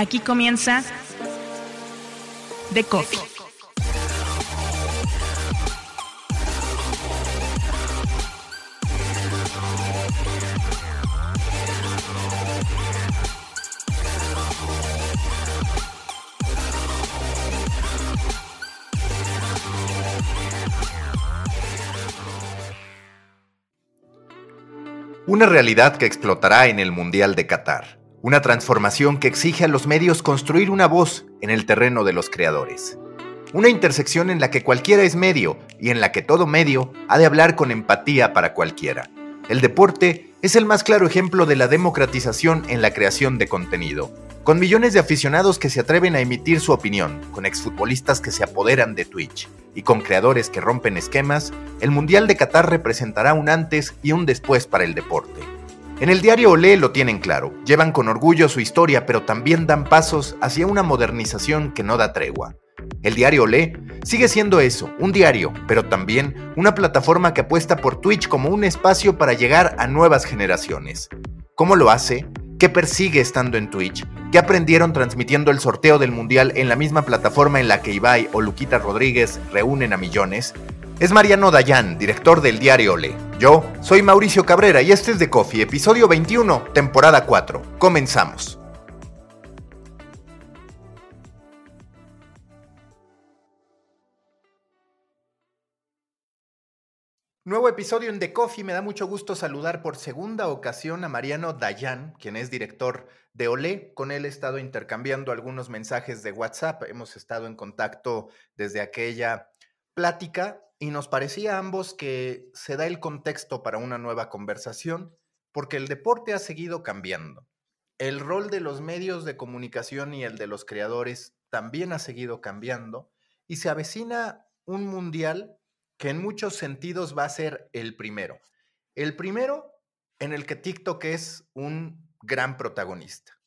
Aquí comienza The Coffee. Una realidad que explotará en el Mundial de Qatar. Una transformación que exige a los medios construir una voz en el terreno de los creadores. Una intersección en la que cualquiera es medio y en la que todo medio ha de hablar con empatía para cualquiera. El deporte es el más claro ejemplo de la democratización en la creación de contenido. Con millones de aficionados que se atreven a emitir su opinión, con exfutbolistas que se apoderan de Twitch y con creadores que rompen esquemas, el Mundial de Qatar representará un antes y un después para el deporte. En el diario Olé lo tienen claro, llevan con orgullo su historia, pero también dan pasos hacia una modernización que no da tregua. El diario Olé sigue siendo eso, un diario, pero también una plataforma que apuesta por Twitch como un espacio para llegar a nuevas generaciones. ¿Cómo lo hace? ¿Qué persigue estando en Twitch? ¿Qué aprendieron transmitiendo el sorteo del Mundial en la misma plataforma en la que Ibai o Luquita Rodríguez reúnen a millones? Es Mariano Dayan, director del diario Ole. Yo soy Mauricio Cabrera y este es The Coffee, episodio 21, temporada 4. Comenzamos. Nuevo episodio en The Coffee. Me da mucho gusto saludar por segunda ocasión a Mariano Dayan, quien es director de Olé. Con él he estado intercambiando algunos mensajes de WhatsApp. Hemos estado en contacto desde aquella plática y nos parecía a ambos que se da el contexto para una nueva conversación porque el deporte ha seguido cambiando. El rol de los medios de comunicación y el de los creadores también ha seguido cambiando y se avecina un mundial que en muchos sentidos va a ser el primero. El primero en el que TikTok es un gran protagonista.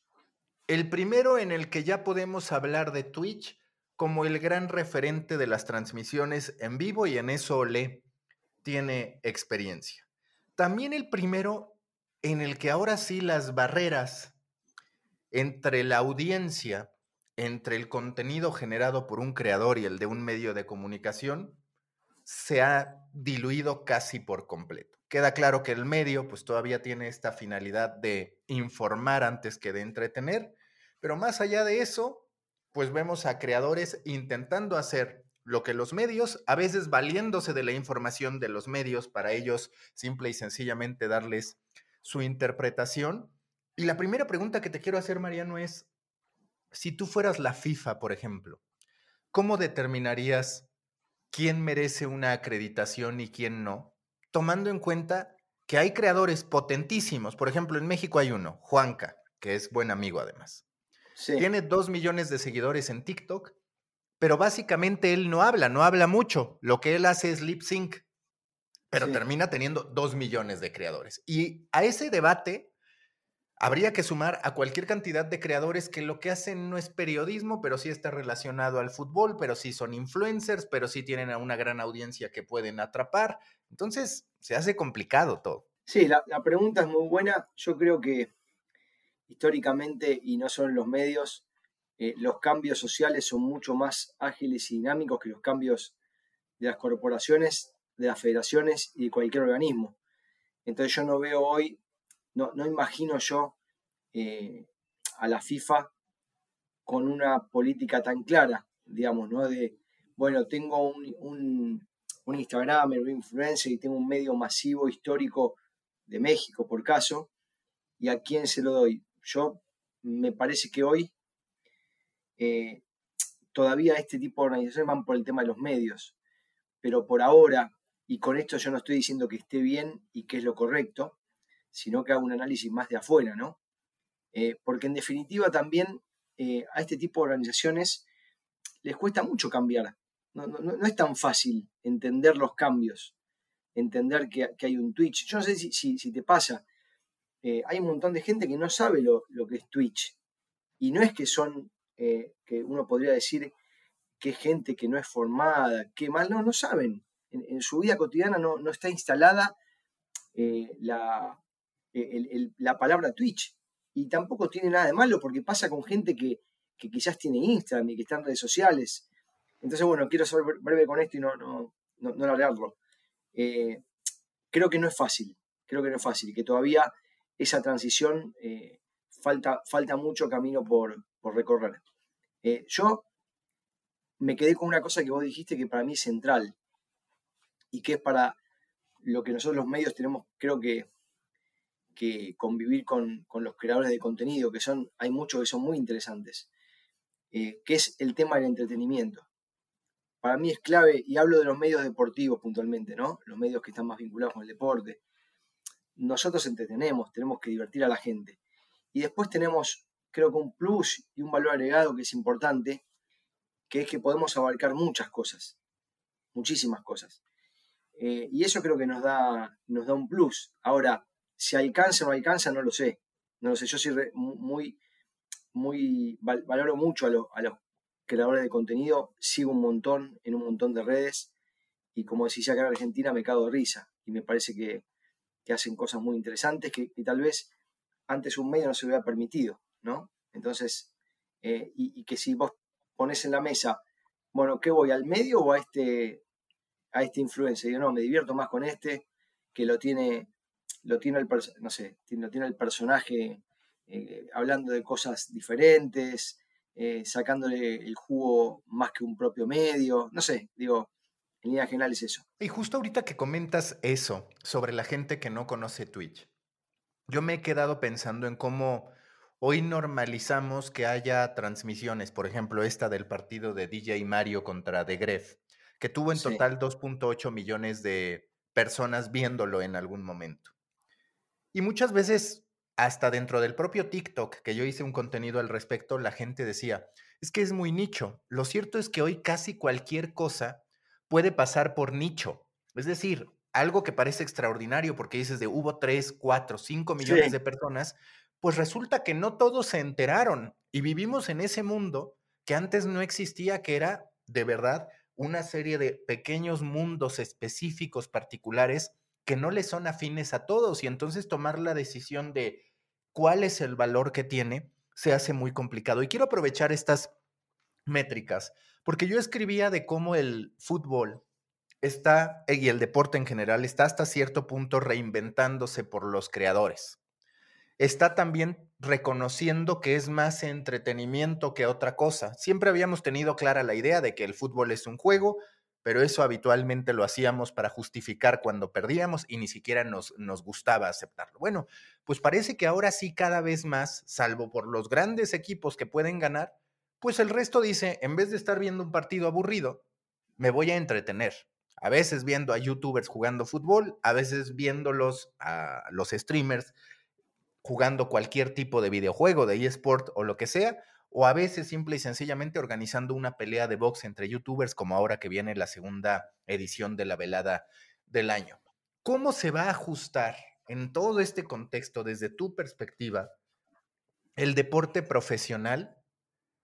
El primero en el que ya podemos hablar de Twitch como el gran referente de las transmisiones en vivo y en eso le tiene experiencia. También el primero en el que ahora sí las barreras entre la audiencia, entre el contenido generado por un creador y el de un medio de comunicación, se ha diluido casi por completo. Queda claro que el medio pues todavía tiene esta finalidad de informar antes que de entretener, pero más allá de eso, pues vemos a creadores intentando hacer lo que los medios, a veces valiéndose de la información de los medios para ellos simple y sencillamente darles su interpretación. Y la primera pregunta que te quiero hacer, Mariano, es, si tú fueras la FIFA, por ejemplo, ¿cómo determinarías quién merece una acreditación y quién no, tomando en cuenta que hay creadores potentísimos. Por ejemplo, en México hay uno, Juanca, que es buen amigo además. Tiene dos millones de seguidores en TikTok, pero básicamente él no habla, no habla mucho. Lo que él hace es lip sync, pero termina teniendo dos millones de creadores. Y a ese debate Habría que sumar a cualquier cantidad de creadores que lo que hacen no es periodismo, pero sí está relacionado al fútbol, pero sí son influencers, pero sí tienen a una gran audiencia que pueden atrapar. Entonces, se hace complicado todo. Sí, la, pregunta es muy buena. Yo creo que históricamente, y no solo en los medios, eh, los cambios sociales son mucho más ágiles y dinámicos que los cambios de las corporaciones, de las federaciones y de cualquier organismo. Entonces yo no veo hoy no, no imagino yo eh, a la FIFA con una política tan clara, digamos, ¿no? De, bueno, tengo un, un, un Instagram, un influencer y tengo un medio masivo histórico de México, por caso, y a quién se lo doy. Yo me parece que hoy eh, todavía este tipo de organizaciones van por el tema de los medios, pero por ahora, y con esto yo no estoy diciendo que esté bien y que es lo correcto, sino que haga un análisis más de afuera, ¿no? Eh, porque en definitiva también eh, a este tipo de organizaciones les cuesta mucho cambiar. No, es tan fácil entender los cambios, entender que, hay un Twitch. Yo no sé si, te pasa, eh, hay un montón de gente que no sabe lo, que es Twitch. Y no es que son, que uno podría decir que gente que no es formada, que mal, no, no saben. En, su vida cotidiana no, está instalada la, la palabra Twitch. Y tampoco tiene nada de malo porque pasa con gente que, quizás tiene Instagram y que está en redes sociales. Entonces, bueno, quiero ser breve con esto y no, no, no, no eh, creo que no es fácil, creo que no es fácil, que todavía esa transición eh, falta, falta mucho camino por, recorrer. Eh, yo me quedé con una cosa que vos dijiste que para mí es central y que es para lo que nosotros los medios tenemos, creo que, que convivir con, los creadores de contenido, que son, hay muchos que son muy interesantes, eh, que es el tema del entretenimiento. Para mí es clave, y hablo de los medios deportivos puntualmente, ¿no? Los medios que están más vinculados con el deporte. Nosotros entretenemos, tenemos que divertir a la gente. Y después tenemos, creo que un plus y un valor agregado que es importante, que es que podemos abarcar muchas cosas, muchísimas cosas. Eh, y eso creo que nos da, nos da un plus. Ahora, si alcanza o no alcanza, no lo sé. No lo sé. Yo soy muy, muy, valoro mucho a, los creadores de contenido, sigo un montón en un montón de redes y como decía acá en Argentina me cago de risa y me parece que, hacen cosas muy interesantes que, tal vez antes un medio no se hubiera permitido, ¿no? Entonces, eh, y, y, que si vos pones en la mesa, bueno, ¿qué voy? ¿Al medio o a este, a este influencer? Digo, no, me divierto más con este, que lo tiene, lo tiene el, no sé, lo tiene el personaje eh, hablando de cosas diferentes, eh, sacándole el jugo más que un propio medio, no sé, digo, en línea general es eso. Y justo ahorita que comentas eso sobre la gente que no conoce Twitch, yo me he quedado pensando en cómo Hoy normalizamos que haya transmisiones, por ejemplo, esta del partido de DJ Mario contra The Gref, que tuvo en total 2.8 millones de personas viéndolo en algún momento. Y muchas veces, hasta dentro del propio TikTok, que yo hice un contenido al respecto, la gente decía, es que es muy nicho. Lo cierto es que hoy casi cualquier cosa puede pasar por nicho. Es decir, algo que parece extraordinario porque dices de hubo 3, 4, 5 millones de personas, pues resulta que no todos se enteraron y vivimos en ese mundo que antes no existía, que era de verdad una serie de pequeños mundos específicos, particulares, que no le son afines a todos y entonces tomar la decisión de cuál es el valor que tiene se hace muy complicado. Y quiero aprovechar estas métricas, porque yo escribía de cómo el fútbol está, y el deporte en general, está hasta cierto punto reinventándose por los creadores está también reconociendo que es más entretenimiento que otra cosa. Siempre habíamos tenido clara la idea de que el fútbol es un juego, pero eso habitualmente lo hacíamos para justificar cuando perdíamos y ni siquiera nos, nos gustaba aceptarlo. Bueno, pues parece que ahora sí cada vez más, salvo por los grandes equipos que pueden ganar, pues el resto dice, en vez de estar viendo un partido aburrido, me voy a entretener. A veces viendo a youtubers jugando fútbol, a veces viéndolos a los streamers jugando cualquier tipo de videojuego, de eSport o lo que sea, o a veces simple y sencillamente organizando una pelea de box entre youtubers como ahora que viene la segunda edición de la velada del año. ¿Cómo se va a ajustar en todo este contexto desde tu perspectiva el deporte profesional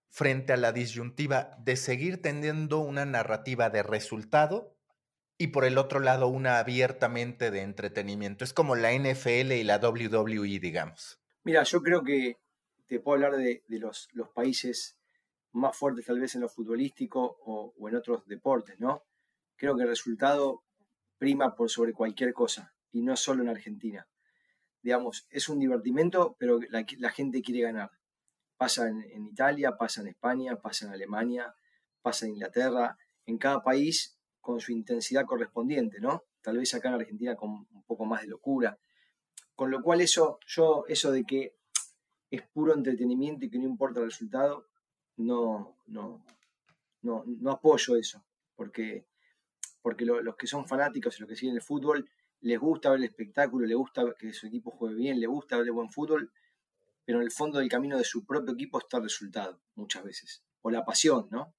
frente a la disyuntiva de seguir teniendo una narrativa de resultado y por el otro lado una abiertamente de entretenimiento. Es como la NFL y la WWE, digamos. Mira, yo creo que te puedo hablar de, los, países más fuertes tal vez en lo futbolístico o, en otros deportes, ¿no? Creo que el resultado prima por sobre cualquier cosa y no solo en Argentina. Digamos, es un divertimento, pero la, gente quiere ganar. Pasa en, en Italia, pasa en España, pasa en Alemania, pasa en Inglaterra. En cada país con su intensidad correspondiente, ¿no? Tal vez acá en Argentina con un poco más de locura. Con lo cual eso, yo, eso de que es puro entretenimiento y que no importa el resultado, no, no, no, no apoyo eso, porque, porque los que son fanáticos y los que siguen el fútbol, les gusta ver el espectáculo, les gusta que su equipo juegue bien, les gusta ver el buen fútbol, pero en el fondo del camino de su propio equipo está el resultado, muchas veces, o la pasión, ¿no?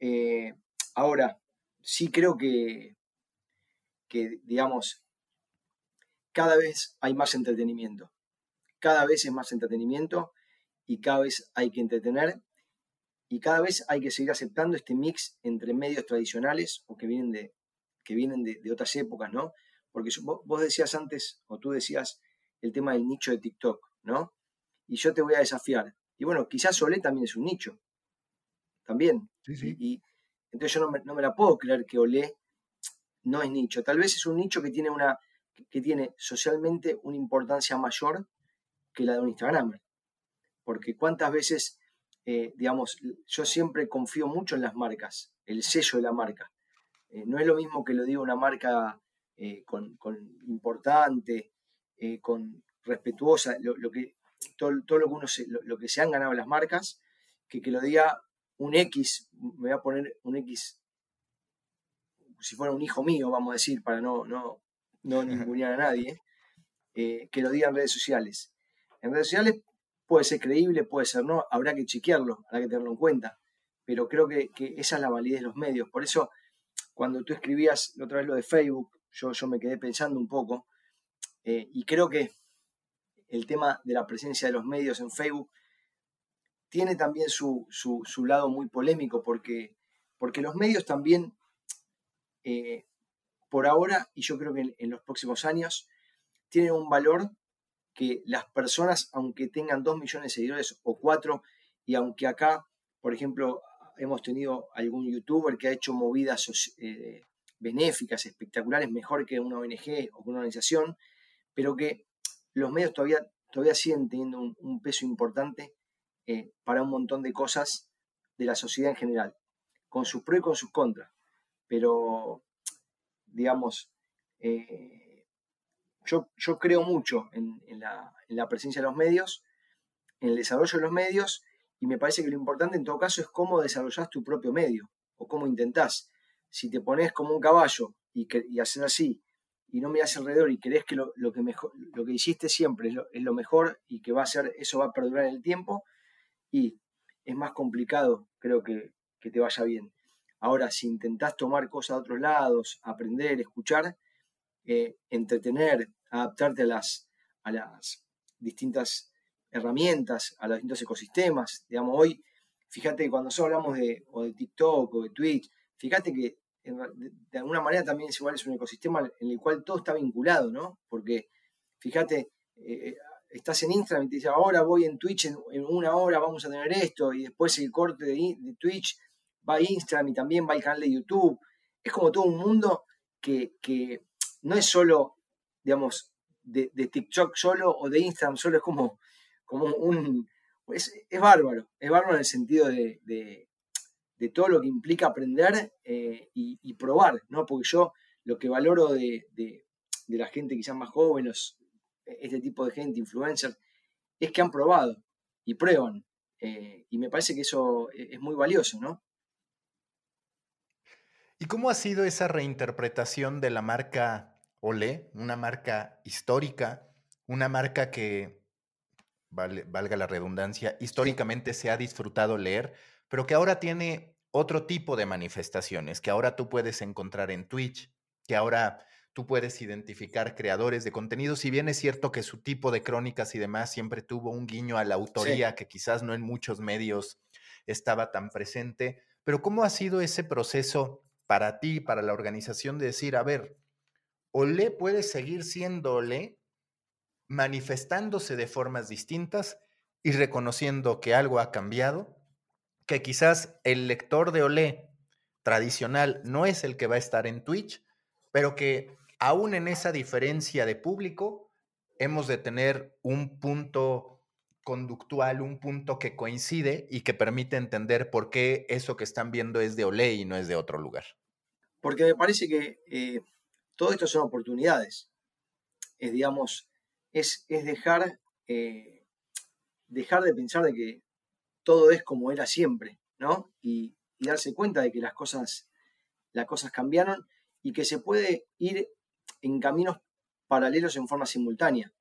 Eh, ahora, sí creo que, que, digamos, cada vez hay más entretenimiento. Cada vez es más entretenimiento y cada vez hay que entretener y cada vez hay que seguir aceptando este mix entre medios tradicionales o que vienen de, que vienen de, otras épocas, ¿no? Porque vos decías antes, o tú decías, el tema del nicho de TikTok, ¿no? y yo te voy a desafiar. Y bueno, quizás Olé también es un nicho. También. Sí, sí. Y, entonces yo no me, no me, la puedo creer que Olé no es nicho. Tal vez es un nicho que tiene una que tiene socialmente una importancia mayor que la de un Instagramer. Porque cuántas veces, eh, digamos, yo siempre confío mucho en las marcas, el sello de la marca. Eh, no es lo mismo que lo diga una marca eh, con, importante, con respetuosa, lo, que, todo, lo, que uno se, lo, que se han ganado las marcas, que que lo diga un X, me voy a poner un X si fuera un hijo mío, vamos a decir, para no, no, no ningunear a nadie, que lo diga en redes sociales. En redes sociales puede ser creíble, puede ser no, habrá que chequearlo, habrá que tenerlo en cuenta, pero creo que, esa es la validez de los medios. Por eso, cuando tú escribías otra vez lo de Facebook, yo, yo me quedé pensando un poco, eh, y creo que el tema de la presencia de los medios en Facebook tiene también su, lado muy polémico, porque, porque los medios también, eh, por ahora, y yo creo que en los próximos años, tienen un valor que las personas, aunque tengan dos millones de seguidores o cuatro, y aunque acá, por ejemplo, hemos tenido algún youtuber que ha hecho movidas eh, benéficas, espectaculares, mejor que una ONG o una organización, pero que los medios todavía, todavía siguen teniendo un, peso importante eh, para un montón de cosas de la sociedad en general, con sus pros y con sus contras. Pero, digamos, eh, yo, creo mucho en, la, presencia de los medios, en el desarrollo de los medios, y me parece que lo importante en todo caso es cómo desarrollas tu propio medio, o cómo intentás. Si te pones como un caballo y, que, y haces así, y no miras alrededor y crees que lo, que, lo que hiciste siempre es lo, mejor y que va a ser, eso va a perdurar en el tiempo, y es más complicado, creo que, que te vaya bien. Ahora, si intentás tomar cosas de otros lados, aprender, escuchar, entretener, adaptarte a las, a las distintas herramientas, a los distintos ecosistemas. Digamos, hoy, fíjate que cuando nosotros hablamos de, o de TikTok o de Twitch, fíjate que de, alguna manera también es igual es un ecosistema en el cual todo está vinculado, ¿no? Porque, fíjate, eh, estás en Instagram y te dice, ahora voy en Twitch, en, una hora vamos a tener esto, y después el corte de, Twitch va a Instagram y también va al canal de YouTube. Es como todo un mundo que, que no es solo, digamos, de, TikTok solo o de Instagram solo, es como, como un... Es, bárbaro, es bárbaro en el sentido de, todo lo que implica aprender eh, y, probar, ¿no? Porque yo lo que valoro de, la gente quizás más joven, este tipo de gente, influencers, es que han probado y prueban. Eh, y me parece que eso es muy valioso, ¿no? ¿Y cómo ha sido esa reinterpretación de la marca Olé, una marca histórica, una marca que, valga la redundancia, históricamente se ha disfrutado leer, pero que ahora tiene otro tipo de manifestaciones, que ahora tú puedes encontrar en Twitch, que ahora tú puedes identificar creadores de contenido, si bien es cierto que su tipo de crónicas y demás siempre tuvo un guiño a la autoría que quizás no en muchos medios estaba tan presente, pero ¿cómo ha sido ese proceso para ti, para la organización, de decir, a ver, Olé puede seguir siendo Olé, manifestándose de formas distintas y reconociendo que algo ha cambiado, que quizás el lector de Olé tradicional no es el que va a estar en Twitch, pero que aún en esa diferencia de público hemos de tener un punto conductual, un punto que coincide y que permite entender por qué eso que están viendo es de Olé y no es de otro lugar porque me parece que eh, todo esto son oportunidades. Es, digamos, es, dejar, eh, dejar de pensar de que todo es como era siempre, ¿no? Y, darse cuenta de que las cosas, las cosas cambiaron y que se puede ir en caminos paralelos en forma simultánea.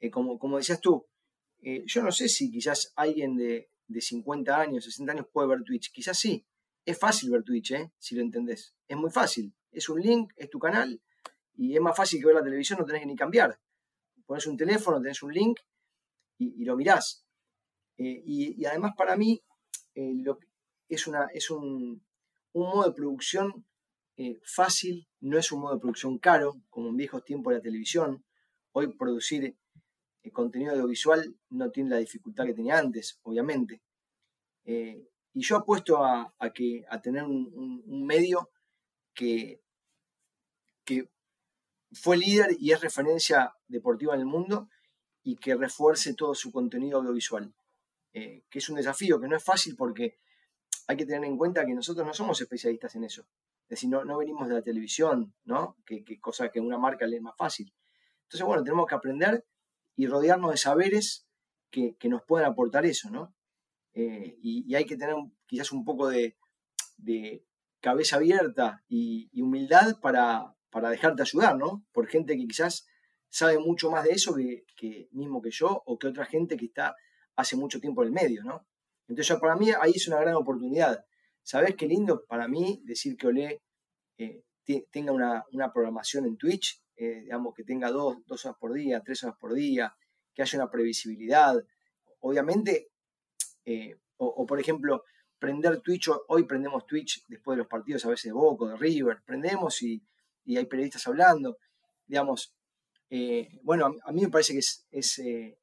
Eh, como, como decías tú, yo no sé si quizás alguien de, de 50 años, 60 años puede ver Twitch, quizás sí, es fácil ver Twitch, ¿eh? si lo entendés. Es muy fácil. Es un link, es tu canal y es más fácil que ver la televisión, no tenés que ni cambiar. Pones un teléfono, tenés un link y, lo mirás. Eh, y, además para mí eh, es, una, es un, modo de producción fácil, no es un modo de producción caro, como en viejos tiempos de la televisión. Hoy producir contenido audiovisual no tiene la dificultad que tenía antes, obviamente. Y yo apuesto a, que, a tener un, medio que, que fue líder y es referencia deportiva en el mundo y que refuerce todo su contenido audiovisual. Eh, que es un desafío, que no es fácil porque hay que tener en cuenta que nosotros no somos especialistas en eso. Es decir, no, no venimos de la televisión, ¿no? Que, que cosa que una marca le es más fácil. Entonces, bueno, tenemos que aprender y rodearnos de saberes que, nos puedan aportar eso, ¿no? Eh, y, hay que tener quizás un poco de, cabeza abierta y, humildad para, para, dejarte ayudar, ¿no? Por gente que quizás sabe mucho más de eso que, mismo que yo o que otra gente que está hace mucho tiempo en el medio, ¿no? Entonces, para mí ahí es una gran oportunidad. ¿Sabes qué lindo para mí decir que Olé eh, tenga una, una, programación en Twitch eh, digamos, que tenga dos, horas por día, tres horas por día, que haya una previsibilidad. Obviamente, eh, o, por ejemplo, prender Twitch, hoy prendemos Twitch después de los partidos a veces de Boca, de River, prendemos y, hay periodistas hablando. Digamos, eh, bueno, a, mí me parece que es, es,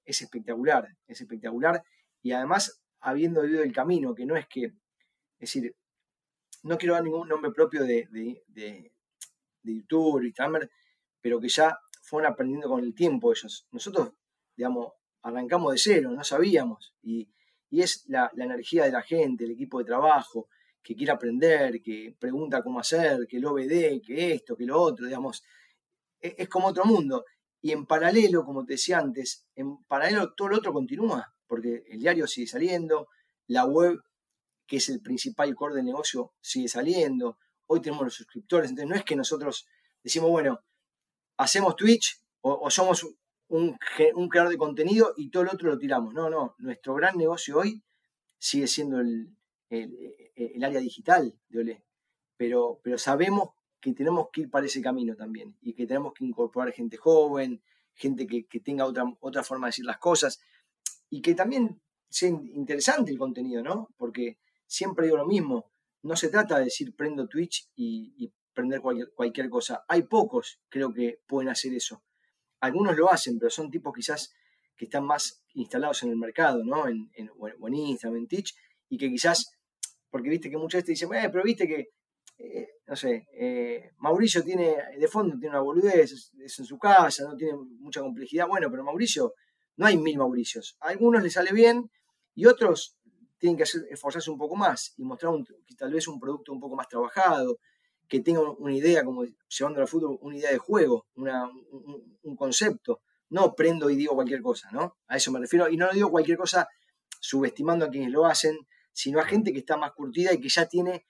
espectacular, es espectacular. Y además, habiendo vivido el camino, que no es que, es decir, no quiero dar ningún nombre propio de, de, de, de YouTube, Instagram, pero que ya fueron aprendiendo con el tiempo ellos. Nosotros, digamos, arrancamos de cero, no sabíamos. Y, es la, energía de la gente, el equipo de trabajo, que quiere aprender, que pregunta cómo hacer, que lo obedece, que esto, que lo otro, digamos. Es, es, como otro mundo. Y en paralelo, como te decía antes, en paralelo todo lo otro continúa, porque el diario sigue saliendo, la web, que es el principal core del negocio, sigue saliendo. Hoy tenemos los suscriptores, entonces no es que nosotros decimos, bueno, hacemos Twitch o, somos un, creador de contenido y todo lo otro lo tiramos. No, no, nuestro gran negocio hoy sigue siendo el, área digital de Olé, pero, pero sabemos que tenemos que ir para ese camino también y que tenemos que incorporar gente joven, gente que, tenga otra, otra forma de decir las cosas y que también sea interesante el contenido, ¿no? Porque siempre digo lo mismo, no se trata de decir prendo Twitch y aprender cualquier, cosa. Hay pocos, creo que pueden hacer eso. Algunos lo hacen, pero son tipos quizás que están más instalados en el mercado, ¿no? En, en, en Instagram, en Teach, y que quizás, porque viste que muchas veces dicen, eh, pero viste que, eh, no sé, eh, Mauricio tiene, de fondo tiene una boludez, es, en su casa, no tiene mucha complejidad. Bueno, pero Mauricio, no hay mil Mauricios. A algunos les sale bien y otros tienen que esforzarse un poco más y mostrar tal vez un producto un poco más trabajado, que tenga una idea, como llevando al fútbol, una idea de juego, un, concepto. No prendo y digo cualquier cosa, ¿no? A eso me refiero. Y no digo cualquier cosa subestimando a quienes lo hacen, sino a gente que está más curtida y que ya tiene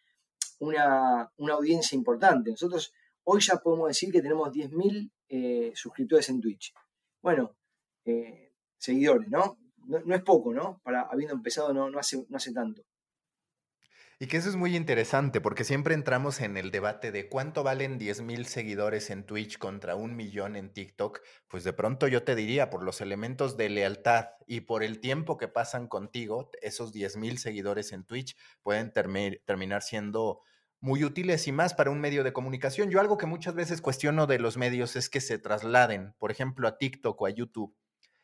una, audiencia importante. Nosotros hoy ya podemos decir que tenemos 10.000 eh, suscriptores en Twitch. Bueno, eh, seguidores, ¿no? ¿no? es poco, ¿no? Para habiendo empezado no, no, hace, no hace tanto. Y que eso es muy interesante porque siempre entramos en el debate de cuánto valen 10 mil seguidores en Twitch contra un millón en TikTok. Pues de pronto yo te diría, por los elementos de lealtad y por el tiempo que pasan contigo, esos 10 mil seguidores en Twitch pueden terminar siendo muy útiles y más para un medio de comunicación. Yo algo que muchas veces cuestiono de los medios es que se trasladen, por ejemplo, a TikTok o a YouTube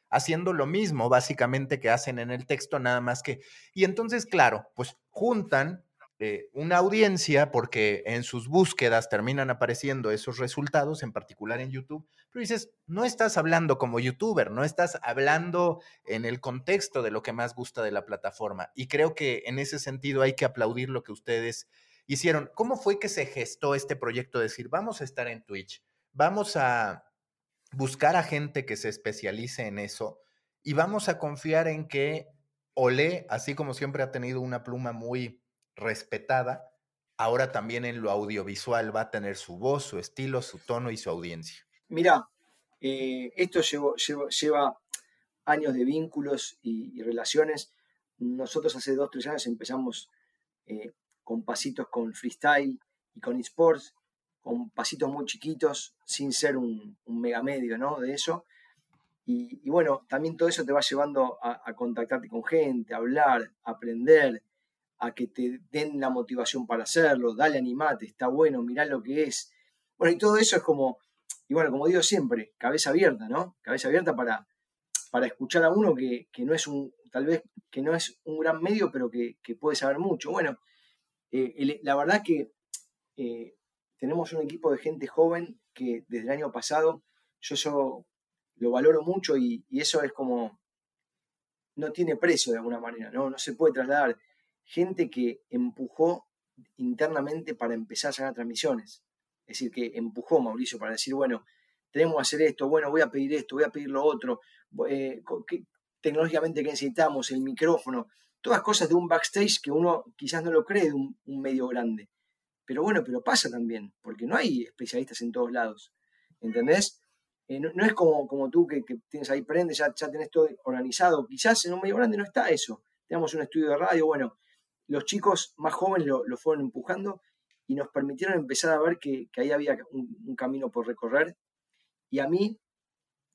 haciendo lo mismo básicamente que hacen en el texto, nada más que... Y entonces, claro, pues juntan eh, una audiencia, porque en sus búsquedas terminan apareciendo esos resultados, en particular en YouTube, pero dices, no estás hablando como youtuber, no estás hablando en el contexto de lo que más gusta de la plataforma. Y creo que en ese sentido hay que aplaudir lo que ustedes hicieron. ¿Cómo fue que se gestó este proyecto de decir, vamos a estar en Twitch, vamos a buscar a gente que se especialice en eso y vamos a confiar en que Olé, así como siempre ha tenido una pluma muy respetada, ahora también en lo audiovisual va a tener su voz, su estilo, su tono y su audiencia. Mira, eh, esto lleva años de vínculos y, relaciones. Nosotros hace dos, tres años empezamos eh, con pasitos con freestyle y con esports, con pasitos muy chiquitos, sin ser un, mega medio ¿no? de eso. Y, bueno, también todo eso te va llevando a, a contactarte con gente, a hablar, a aprender, a que te den la motivación para hacerlo, dale animate, está bueno, mirá lo que es. Bueno, y todo eso es como, y bueno, como digo siempre, cabeza abierta, ¿no? Cabeza abierta para, para escuchar a uno que, no es un, tal vez que no es un gran medio, pero que, puede saber mucho. Bueno, eh, la verdad que eh, tenemos un equipo de gente joven que desde el año pasado, yo eso lo valoro mucho y, eso es como, no tiene precio de alguna manera, ¿no? no se puede trasladar. Gente que empujó internamente para empezar a sacar transmisiones. Es decir, que empujó Mauricio para decir, bueno, tenemos que hacer esto, bueno, voy a pedir esto, voy a pedir lo otro, eh, tecnológicamente que necesitamos, el micrófono, todas cosas de un backstage que uno quizás no lo cree de un, medio grande. Pero bueno, pero pasa también, porque no hay especialistas en todos lados. ¿Entendés? Eh, no, es como, como tú que, tienes ahí prende, ya, ya tenés todo organizado. Quizás en un medio grande no está eso. Tenemos un estudio de radio, bueno, los chicos más jóvenes lo, fueron empujando y nos permitieron empezar a ver que, ahí había un, camino por recorrer. Y a mí,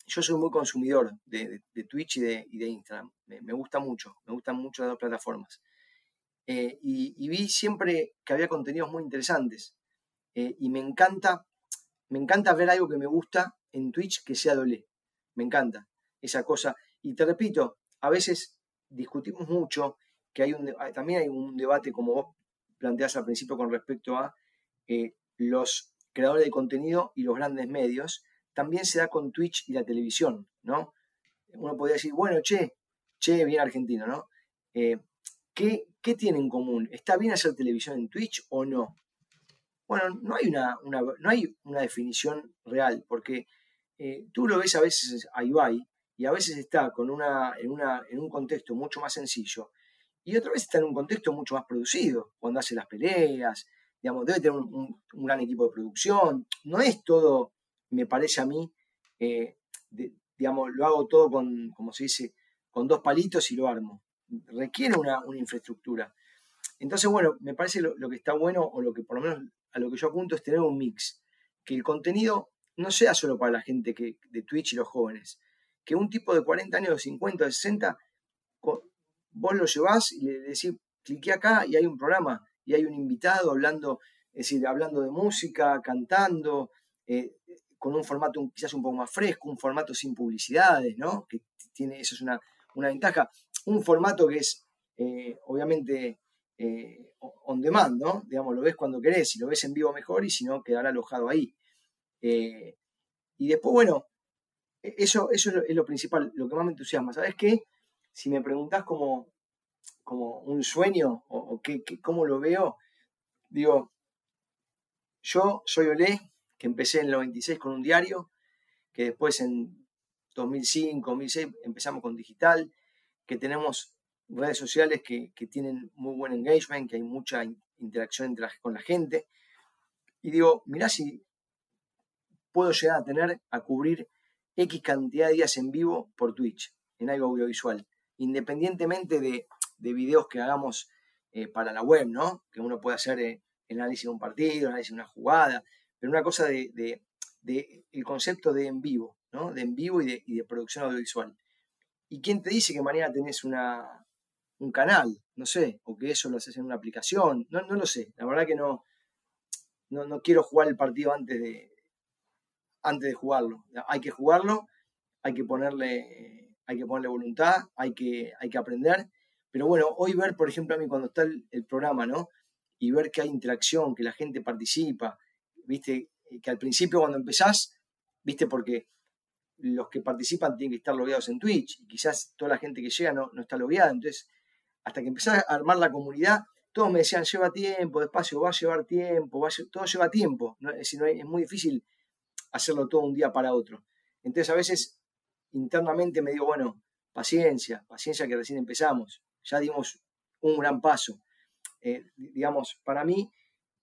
yo soy muy consumidor de, Twitch y de, Instagram. Me, gusta mucho, me gustan mucho las dos plataformas. Eh, y, vi siempre que había contenidos muy interesantes. Eh, y me encanta, me encanta ver algo que me gusta en Twitch que sea doble. Me encanta esa cosa. Y te repito, a veces discutimos mucho que hay un, también hay un debate, como vos planteás al principio, con respecto a eh, los creadores de contenido y los grandes medios. También se da con Twitch y la televisión, ¿no? Uno podría decir, bueno, che, che, bien argentino, ¿no? Eh, ¿qué, ¿Qué tiene en común? ¿Está bien hacer televisión en Twitch o no? Bueno, no hay una, no hay una definición real, porque eh, tú lo ves a veces a Ibai y a veces está con una, en, una, en un contexto mucho más sencillo y otra vez está en un contexto mucho más producido, cuando hace las peleas, digamos, debe tener un, gran equipo de producción, no es todo, me parece a mí, eh, digamos, lo hago todo con, como se dice, con dos palitos y lo armo. Requiere una, infraestructura. Entonces, bueno, me parece lo, que está bueno, o lo que por lo menos a lo que yo apunto es tener un mix, que el contenido no sea solo para la gente que, de Twitch y los jóvenes, que un tipo de 40 años, de 50, de 60, vos lo llevás y le decís, cliqué acá y hay un programa y hay un invitado hablando, es decir, hablando de música, cantando, eh, con un formato quizás un poco más fresco, un formato sin publicidades, ¿no? Que tiene, eso es una, ventaja. Un formato que es, eh, obviamente, eh, on demand, ¿no? Digamos, lo ves cuando querés, si lo ves en vivo mejor y si no, quedará alojado ahí. y después, bueno, e, eso, eso es lo, es lo principal, lo que más me entusiasma. ¿Sabes qué? Si me preguntás como, como un sueño o, qué, cómo lo veo, digo, yo soy Olé, que empecé en el 96 con un diario, que después en 2005, 2006 empezamos con digital, que tenemos redes sociales que, tienen muy buen engagement, que hay mucha interacción con la gente. Y digo, mirá si puedo llegar a tener, a cubrir X cantidad de días en vivo por Twitch, en algo audiovisual independientemente de, videos que hagamos eh, para la web, ¿no? Que uno puede hacer eh, el análisis de un partido, análisis de una jugada, pero una cosa de, el concepto de en vivo, ¿no? De en vivo y de, producción audiovisual. ¿Y quién te dice que mañana tenés una, un canal? No sé, o que eso lo haces en una aplicación, no, no lo sé. La verdad que no, no, no quiero jugar el partido antes de, antes de jugarlo. Hay que jugarlo, hay que ponerle hay que ponerle voluntad, hay que, hay que aprender. Pero bueno, hoy ver, por ejemplo, a mí cuando está el, programa, ¿no? Y ver que hay interacción, que la gente participa, ¿viste? Que al principio cuando empezás, ¿viste? Porque los que participan tienen que estar logueados en Twitch y quizás toda la gente que llega no, no está logueada. Entonces, hasta que empezás a armar la comunidad, todos me decían, lleva tiempo, despacio, va a llevar tiempo, va todo lleva tiempo. ¿no? Es no es muy difícil hacerlo todo un día para otro. Entonces, a veces internamente me digo, bueno, paciencia, paciencia que recién empezamos, ya dimos un gran paso. Eh, digamos, para mí,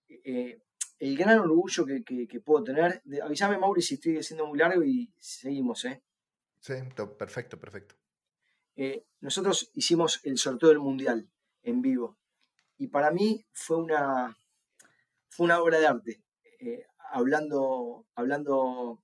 eh, el gran orgullo que, puedo tener, avísame Mauri si estoy siendo muy largo y seguimos, ¿eh? Sí, perfecto, perfecto. Eh, nosotros hicimos el sorteo del Mundial en vivo y para mí fue una, fue una obra de arte, hablando, hablando,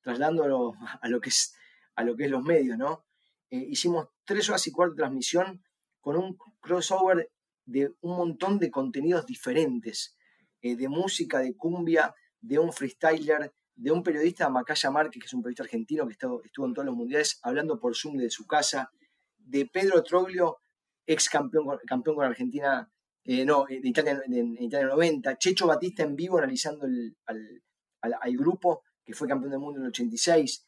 trasladándolo a lo que es a lo que es los medios, ¿no? Eh, hicimos tres horas y cuarto de transmisión con un crossover de un montón de contenidos diferentes, eh, de música, de cumbia, de un freestyler, de un periodista, Macaya Márquez, que es un periodista argentino que estuvo, en todos los mundiales, hablando por Zoom de su casa, de Pedro Troglio, ex campeón, campeón con Argentina, eh, no, de Italia en, Italia 90, Checho Batista en vivo analizando al, al, grupo que fue campeón del mundo en el 86,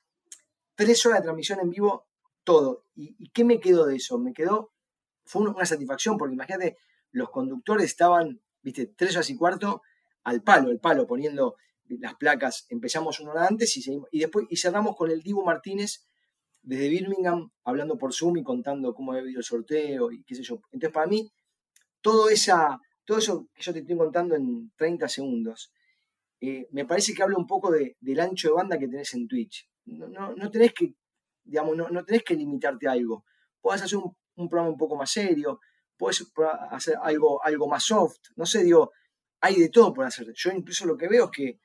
tres horas de transmisión en vivo, todo. ¿Y, qué me quedó de eso? Me quedó, fue una, satisfacción, porque imagínate, los conductores estaban, viste, tres horas y cuarto al palo, al palo, poniendo las placas. Empezamos una hora antes y, seguimos, y después y cerramos con el Divo Martínez desde Birmingham, hablando por Zoom y contando cómo había habido el sorteo y qué sé yo. Entonces, para mí, todo, esa, todo eso que yo te estoy contando en 30 segundos, eh, me parece que habla un poco de, del ancho de banda que tenés en Twitch. No, no, tenés que, digamos, no, no, tenés que limitarte a algo. Puedes hacer un, programa un poco más serio, puedes hacer algo, algo más soft. No sé, digo, hay de todo por hacer. Yo incluso lo que veo es que,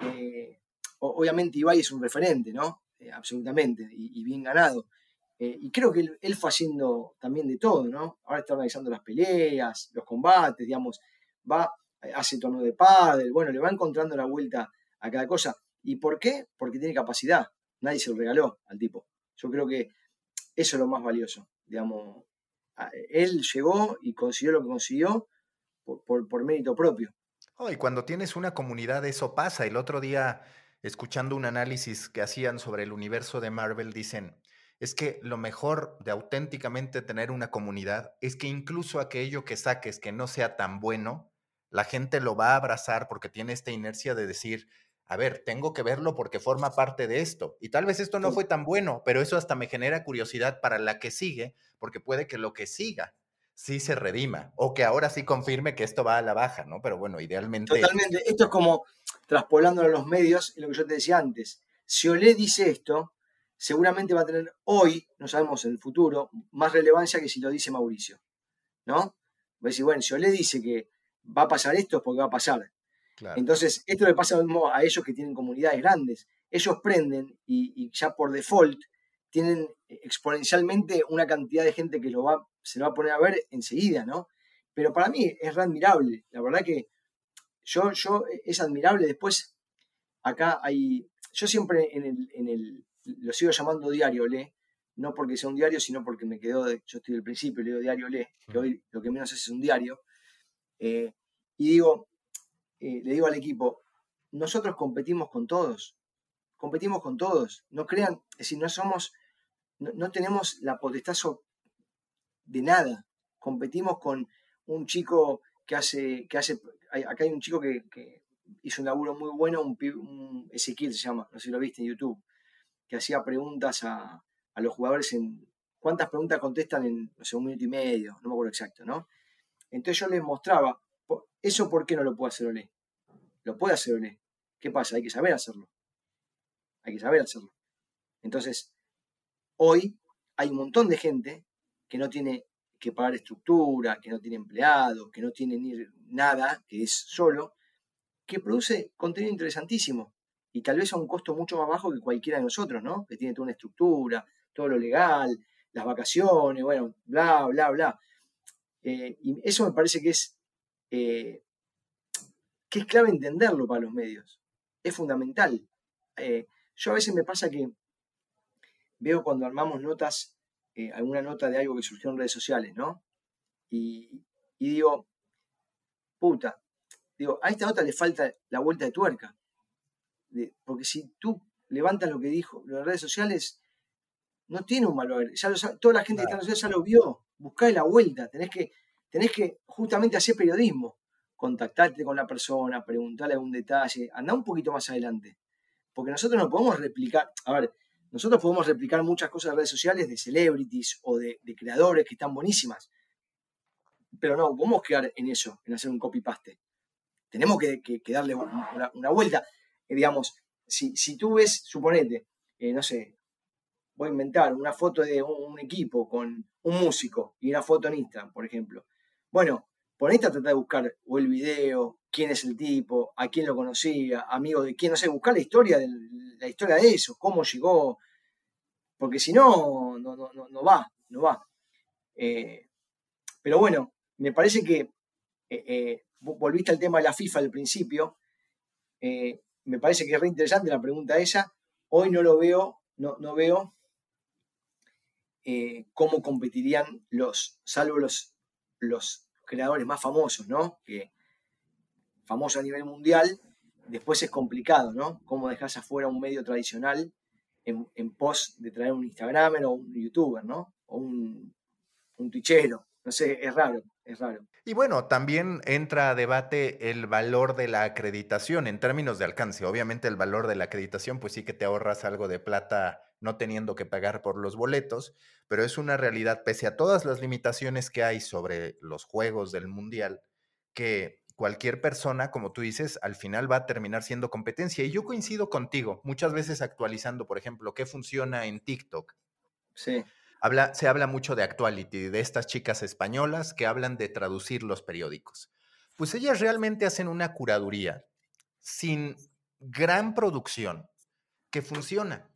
eh, obviamente Ibai es un referente, ¿no? Eh, absolutamente, y, bien ganado. y creo que él, fue haciendo también de todo, ¿no? Ahora está organizando las peleas, los combates, digamos, va hace tono de pádel, bueno, le va encontrando la vuelta a cada cosa. ¿Y por qué? Porque tiene capacidad. Nadie se lo regaló al tipo. Yo creo que eso es lo más valioso. Digamos, él llegó y consiguió lo que consiguió por, mérito propio. Y cuando tienes una comunidad, eso pasa. El otro día, escuchando un análisis que hacían sobre el universo de Marvel, dicen, es que lo mejor de auténticamente tener una comunidad es que incluso aquello que saques que no sea tan bueno, la gente lo va a abrazar porque tiene esta inercia de decir, a ver, tengo que verlo porque forma parte de esto. Y tal vez esto no fue tan bueno, pero eso hasta me genera curiosidad para la que sigue, porque puede que lo que siga sí se redima o que ahora sí confirme que esto va a la baja, ¿no? Pero bueno, idealmente... Totalmente. Esto es como traspolándolo a los medios, lo que yo te decía antes. Si Olé dice esto, seguramente va a tener hoy, no sabemos en el futuro, más relevancia que si lo dice Mauricio, ¿no? Va a decir, bueno, si Olé dice que va a pasar esto porque va a pasar. Entonces, esto le pasa mismo a ellos que tienen comunidades grandes. Ellos prenden y, ya por default tienen exponencialmente una cantidad de gente que lo va, se lo va a poner a ver enseguida, ¿no? Pero para mí es admirable. La verdad que yo, yo es admirable. Después, acá hay. Yo siempre en el, en el lo sigo llamando diario Le, no porque sea un diario, sino porque me quedó, de, yo estoy del principio, leo diario Le, que hoy lo que menos es un diario. Eh, y digo, eh, le digo al equipo, nosotros competimos con todos, competimos con todos, no crean, es decir, no somos, no, tenemos la potestad de nada, competimos con un chico que hace, que hace, acá hay un chico que, hizo un laburo muy bueno, un, Ezequiel se llama, no sé si lo viste en YouTube, que hacía preguntas a, a los jugadores en, ¿cuántas preguntas contestan en, no un minuto y medio? No me acuerdo exacto, ¿no? Entonces yo les mostraba, ¿eso por qué no lo puede hacer Olé? Lo puede hacer Olé. ¿Qué pasa? Hay que saber hacerlo. Hay que saber hacerlo. Entonces, hoy hay un montón de gente que no tiene que pagar estructura, que no tiene empleados, que no tiene ni nada, que es solo, que produce contenido interesantísimo y tal vez a un costo mucho más bajo que cualquiera de nosotros, ¿no? Que tiene toda una estructura, todo lo legal, las vacaciones, bueno, bla, bla, bla. Eh, y eso me parece que es, eh, que es clave entenderlo para los medios. Es fundamental. Eh, yo a veces me pasa que veo cuando armamos notas, alguna nota de algo que surgió en redes sociales, ¿no? Y, digo, puta, digo, a esta nota le falta la vuelta de tuerca. porque si tú levantas lo que dijo las redes sociales, no tiene un valor. Ya toda la gente que está en las redes ya lo vio buscá la vuelta, tenés que, tenés que justamente hacer periodismo, contactarte con la persona, preguntarle algún detalle, anda un poquito más adelante, porque nosotros no podemos replicar, a ver, nosotros podemos replicar muchas cosas de redes sociales de celebrities o de, creadores que están buenísimas, pero no, podemos quedar en eso, en hacer un copy-paste. Tenemos que, darle una, vuelta. Eh, digamos, si, si, tú ves, suponete, eh, no sé, voy a inventar una foto de un, equipo con un músico y una foto en Instagram, por ejemplo. Bueno, por Instagram trata de buscar o el video, quién es el tipo, a quién lo conocía, amigos de quién, no sé, buscar la historia de, la historia de eso, cómo llegó, porque si no, no, no, no va, no va. Eh, pero bueno, me parece que eh, eh, volviste al tema de la FIFA al principio. me parece que es re interesante la pregunta esa. Hoy no lo veo, no, no veo cómo competirían los, salvo los, los creadores más famosos, ¿no? Que famosos a nivel mundial, después es complicado, ¿no? Cómo dejas afuera un medio tradicional en, en pos de traer un Instagramer o un youtuber, ¿no? O un, un twitchero. No sé, es raro, es raro. Y bueno, también entra a debate el valor de la acreditación en términos de alcance. Obviamente el valor de la acreditación, pues sí que te ahorras algo de plata no teniendo que pagar por los boletos, pero es una realidad, pese a todas las limitaciones que hay sobre los juegos del Mundial, que cualquier persona, como tú dices, al final va a terminar siendo competencia. Y yo coincido contigo, muchas veces actualizando, por ejemplo, qué funciona en TikTok. Sí se habla mucho de actuality, de estas chicas españolas que hablan de traducir los periódicos. Pues ellas realmente hacen una curaduría sin gran producción que funciona.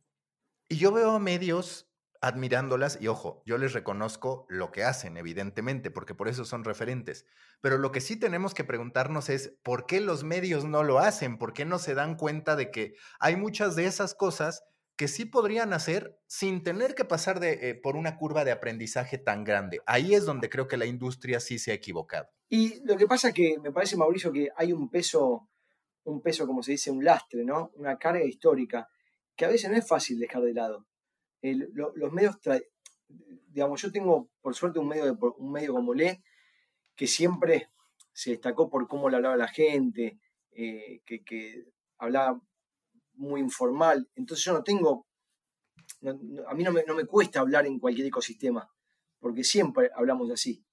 Y yo veo a medios admirándolas y ojo, yo les reconozco lo que hacen, evidentemente, porque por eso son referentes. Pero lo que sí tenemos que preguntarnos es, ¿por qué los medios no lo hacen? ¿Por qué no se dan cuenta de que hay muchas de esas cosas que sí podrían hacer sin tener que pasar eh, por una curva de aprendizaje tan grande. Ahí es donde creo que la industria sí se ha equivocado. Y lo que pasa es que me parece, Mauricio, que hay un peso, un peso, como se dice, un lastre, ¿no? Una carga histórica, que a veces no es fácil dejar de lado. los medios, digamos, yo tengo, por suerte, un medio, de, un medio como Le, que siempre se destacó por cómo le hablaba la gente, eh, que hablaba muy informal. Entonces yo no tengo, a mí no me, no me, cuesta hablar en cualquier ecosistema, porque siempre hablamos así,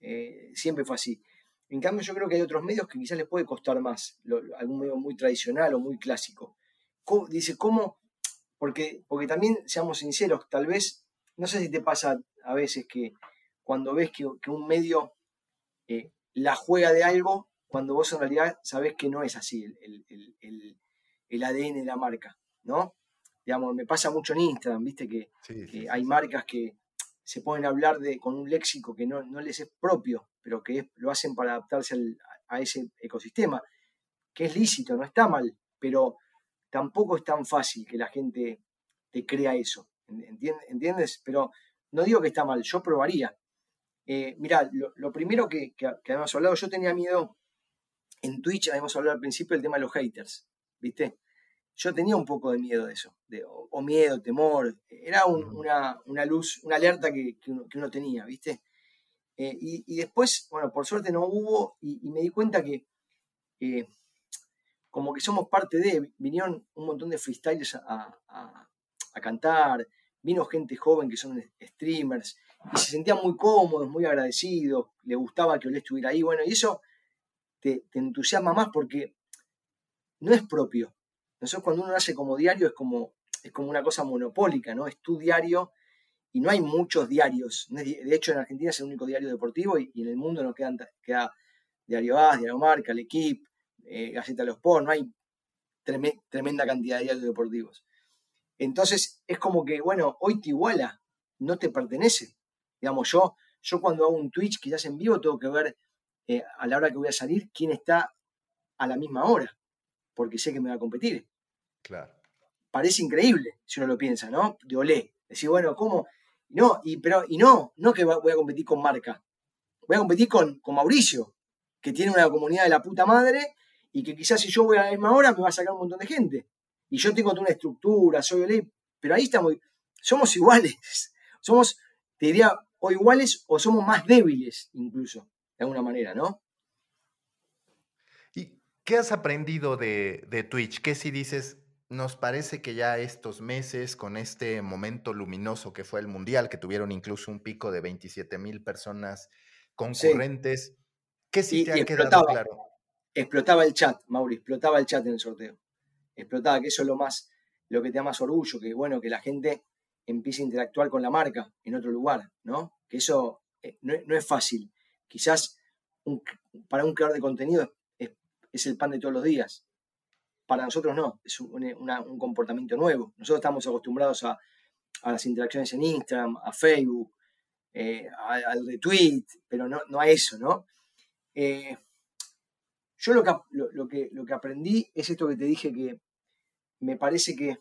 eh, siempre fue así. En cambio yo creo que hay otros medios que quizás les puede costar más, algún medio muy tradicional o muy clásico. dice, ¿cómo? Porque, porque también, seamos sinceros, tal vez, no sé si te pasa a veces que cuando ves que, un medio eh, la juega de algo, cuando vos en realidad sabés que no es así el, el ADN de la marca, ¿no? Digamos, me pasa mucho en Instagram, viste que, hay marcas que se pueden hablar de, con un léxico que no, les es propio, pero que lo hacen para adaptarse a ese ecosistema, que es lícito, no está mal, pero tampoco es tan fácil que la gente te crea eso, ¿entiendes? Pero no digo que está mal, yo probaría. Eh, mirá, lo, primero que, que, habíamos hablado, yo tenía miedo en Twitch, habíamos hablado al principio del tema de los haters, ¿viste? Yo tenía un poco de miedo de eso, de, o, miedo, temor, era una, luz, una alerta que, uno, tenía, ¿viste? Eh, y, después, bueno, por suerte no hubo y, me di cuenta que eh, como que somos parte de, vinieron un montón de freestylers a, cantar, vino gente joven que son streamers y se sentían muy cómodos, muy agradecidos, le gustaba que Olé estuviera ahí, bueno, y eso te, te entusiasma más porque no es propio, nosotros cuando uno nace como diario es como, es como una cosa monopólica, ¿no? Es tu diario y no hay muchos diarios. De hecho, en Argentina es el único diario deportivo y, en el mundo nos quedan, queda Diario AS, Diario Marca, El Equipe, eh, Gaceta de los Sport, no hay tremenda cantidad de diarios deportivos. Entonces, es como que, bueno, hoy te iguala, no te pertenece. Digamos, yo, yo cuando hago un Twitch, quizás en vivo, tengo que ver eh, a la hora que voy a salir quién está a la misma hora, porque sé que me va a competir. Claro. Parece increíble si uno lo piensa, ¿no? De olé. Decir, bueno, ¿cómo? No, y, pero, y no, no que voy a competir con marca. Voy a competir con, con Mauricio, que tiene una comunidad de la puta madre y que quizás si yo voy a la misma hora me va a sacar un montón de gente. Y yo tengo toda una estructura, soy olé, pero ahí estamos, somos iguales. Somos, te diría, o iguales o somos más débiles incluso, de alguna manera, ¿no? ¿Y qué has aprendido de, de Twitch? ¿Qué si dices, nos parece que ya estos meses, con este momento luminoso que fue el Mundial, que tuvieron incluso un pico de 27 mil personas concurrentes, ¿qué sí te ha quedado claro? Explotaba el chat, Mauri, explotaba el chat en el sorteo. Explotaba, que eso es lo más, lo que te da más orgullo, que bueno, que la gente empiece a interactuar con la marca en otro lugar, ¿no? Que eso eh, no, es fácil. Quizás para un creador de contenido es el pan de todos los días para nosotros no, es un, comportamiento nuevo. Nosotros estamos acostumbrados a, las interacciones en Instagram, a Facebook, eh, al retweet, pero no, no, a eso, ¿no? Eh, yo lo que, lo, que, lo que aprendí es esto que te dije que me parece que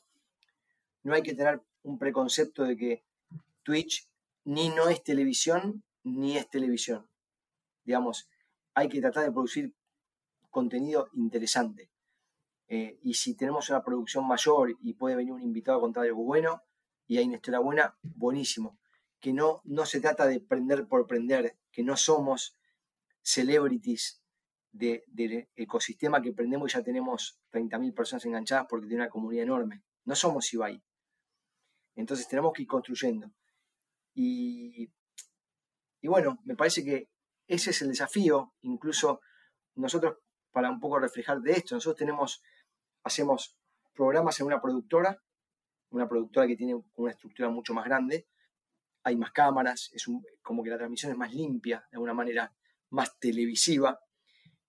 no hay que tener un preconcepto de que Twitch ni no es televisión ni es televisión. Digamos, hay que tratar de producir contenido interesante. Eh, y si tenemos una producción mayor y puede venir un invitado a contar algo bueno y hay una historia buena, buenísimo. Que no, no se trata de prender por prender, que no somos celebrities del ecosistema que prendemos y ya tenemos 30.000 personas enganchadas porque tiene una comunidad enorme. No somos Ibai. Entonces tenemos que ir construyendo. Y, y bueno, me parece que ese es el desafío. Incluso nosotros, para un poco reflejar de esto, nosotros tenemos, hacemos programas en una productora, una productora que tiene una estructura mucho más grande. Hay más cámaras, es como que la transmisión es más limpia, de alguna manera más televisiva.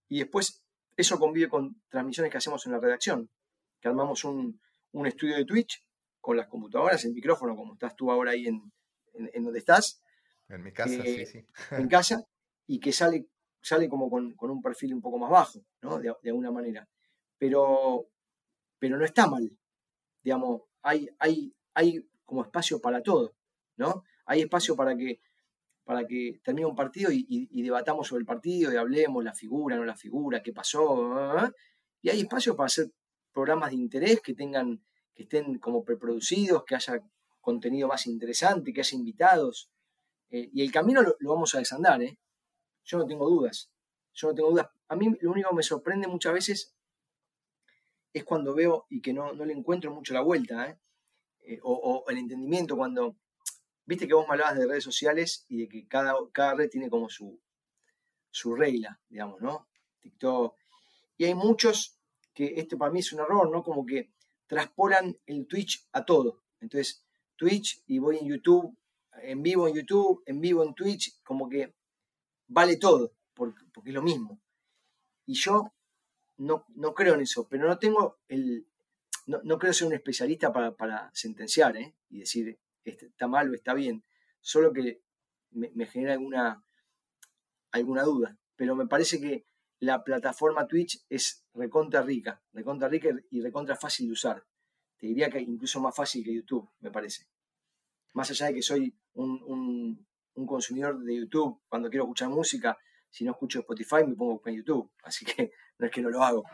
Y después eso convive con transmisiones que hacemos en la redacción, que armamos un, estudio de Twitch con las computadoras, el micrófono, como estás tú ahora ahí en, en, donde estás. En mi casa, sí, eh, sí. En casa, y que sale, sale como con, un perfil un poco más bajo, ¿no? De, alguna manera. Pero, pero no está mal. Digamos, hay, hay, hay como espacio para todo, ¿no? Hay espacio para que para que termine un partido y, debatamos sobre el partido y hablemos la figura, no la figura, qué pasó. Y hay espacio para hacer programas de interés que tengan, que estén como preproducidos, que haya contenido más interesante, que haya invitados. Eh, y el camino lo, vamos a desandar, ¿eh? Yo no tengo dudas. Yo no tengo dudas. A mí lo único que me sorprende muchas veces es cuando veo y que no, no le encuentro mucho la vuelta, ¿eh? eh o, el entendimiento cuando Viste que vos me hablabas de redes sociales y de que cada, cada red tiene como su, su regla, digamos, ¿no? TikTok. Y hay muchos que este para mí es un error, ¿no? Como que traspolan el Twitch a todo. Entonces, Twitch y voy en YouTube, en vivo en YouTube, en vivo en Twitch, como que vale todo, porque, porque es lo mismo. Y yo no, no, creo en eso, pero no tengo el. No, no creo ser un especialista para, para sentenciar ¿eh? y decir está mal o está bien, solo que me, genera alguna, alguna duda. Pero me parece que la plataforma Twitch es recontra rica, recontra rica y recontra fácil de usar. Te diría que incluso más fácil que YouTube, me parece. Más allá de que soy un, consumidor de YouTube, cuando quiero escuchar música, si no escucho Spotify me pongo en YouTube. Así que no es que no lo hago.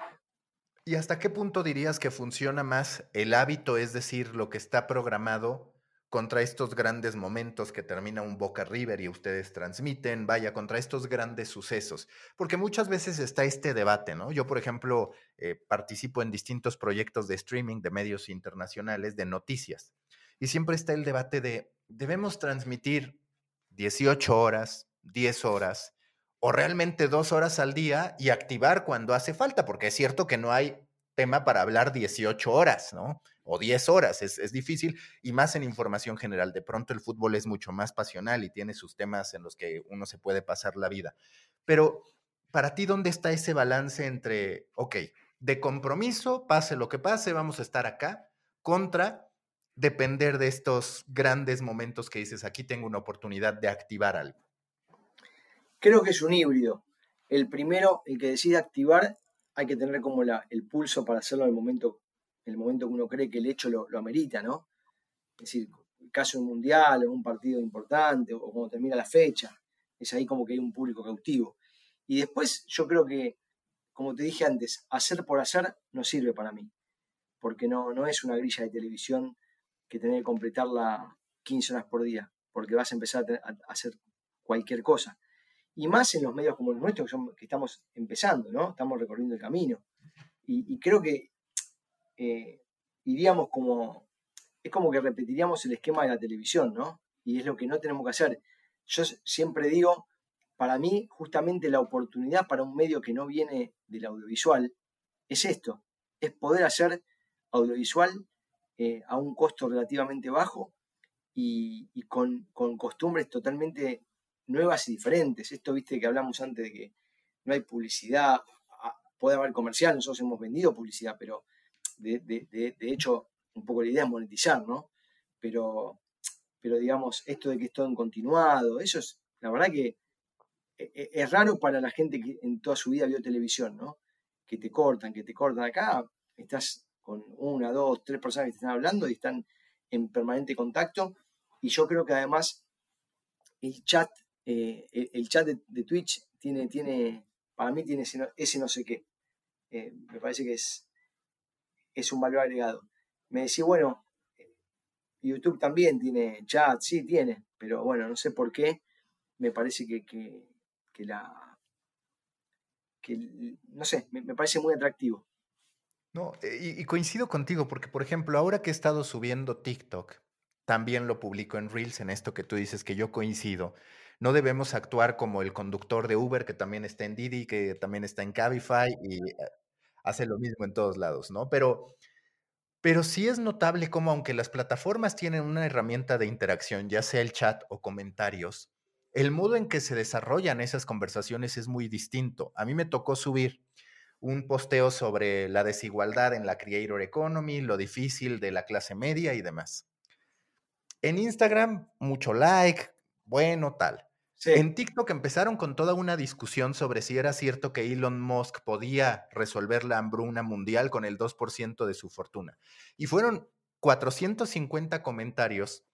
¿Y hasta qué punto dirías que funciona más el hábito, es decir, lo que está programado, contra estos grandes momentos que termina un Boca River y ustedes transmiten, vaya, contra estos grandes sucesos. Porque muchas veces está este debate, ¿no? Yo, por ejemplo, eh, participo en distintos proyectos de streaming de medios internacionales de noticias. Y siempre está el debate de, ¿debemos transmitir 18 horas, 10 horas o realmente dos horas al día y activar cuando hace falta? Porque es cierto que no hay tema para hablar 18 horas, ¿no? O 10 horas, es, difícil y más en información general. De pronto el fútbol es mucho más pasional y tiene sus temas en los que uno se puede pasar la vida. Pero para ti, ¿dónde está ese balance entre, ok, de compromiso, pase lo que pase, vamos a estar acá, contra depender de estos grandes momentos que dices, aquí tengo una oportunidad de activar algo? Creo que es un híbrido. El primero, el que decide activar, hay que tener como el pulso para hacerlo en el momento, en el momento que uno cree que el hecho lo, amerita, ¿no? Es decir, de un mundial, o un partido importante, o cuando termina la fecha, es ahí como que hay un público cautivo. Y después yo creo que, como te dije antes, hacer por hacer no sirve para mí, porque no, no es una grilla de televisión que tener que completarla 15 horas por día, porque vas a empezar a hacer cualquier cosa y más en los medios como los nuestros, que, estamos empezando, ¿no? Estamos recorriendo el camino. Y, creo que eh, iríamos como, es como que repetiríamos el esquema de la televisión, ¿no? Y es lo que no tenemos que hacer. Yo siempre digo, para mí, justamente la oportunidad para un medio que no viene del audiovisual es esto, es poder hacer audiovisual eh, a un costo relativamente bajo y, con, con, costumbres totalmente nuevas y diferentes. Esto, viste, que hablamos antes de que no hay publicidad, puede haber comercial, nosotros hemos vendido publicidad, pero de, hecho, un poco la idea es monetizar, ¿no? Pero, pero digamos, esto de que es todo en continuado, eso es, la verdad que e, e, es raro para la gente que en toda su vida vio televisión, ¿no? Que te cortan, que te cortan acá, estás con una, dos, tres personas que te están hablando y están en permanente contacto. Y yo creo que además el chat, eh, el, chat de, Twitch tiene, tiene, para mí tiene ese no, sé qué. Eh, me parece que es, es un valor agregado. Me decía, bueno, YouTube también tiene chat, sí tiene, pero bueno, no sé por qué. Me parece que, que, la. Que, no sé, me parece muy atractivo. No, eh, y, coincido contigo, porque por ejemplo, ahora que he estado subiendo TikTok, también lo publico en Reels, en esto que tú dices que yo coincido. No debemos actuar como el conductor de Uber, que también está en Didi, que también está en Cabify y eh, hace lo mismo en todos lados, ¿no? Pero, pero sí es notable cómo, aunque las plataformas tienen una herramienta de interacción, ya sea el chat o comentarios, el modo en que se desarrollan esas conversaciones es muy distinto. A mí me tocó subir un posteo sobre la desigualdad en la creator economy, lo difícil de la clase media y demás. En Instagram, mucho like, bueno, tal. En TikTok empezaron con toda una discusión sobre si era cierto que Elon Musk podía resolver la hambruna mundial con el 2% de su fortuna. Y fueron 450 comentarios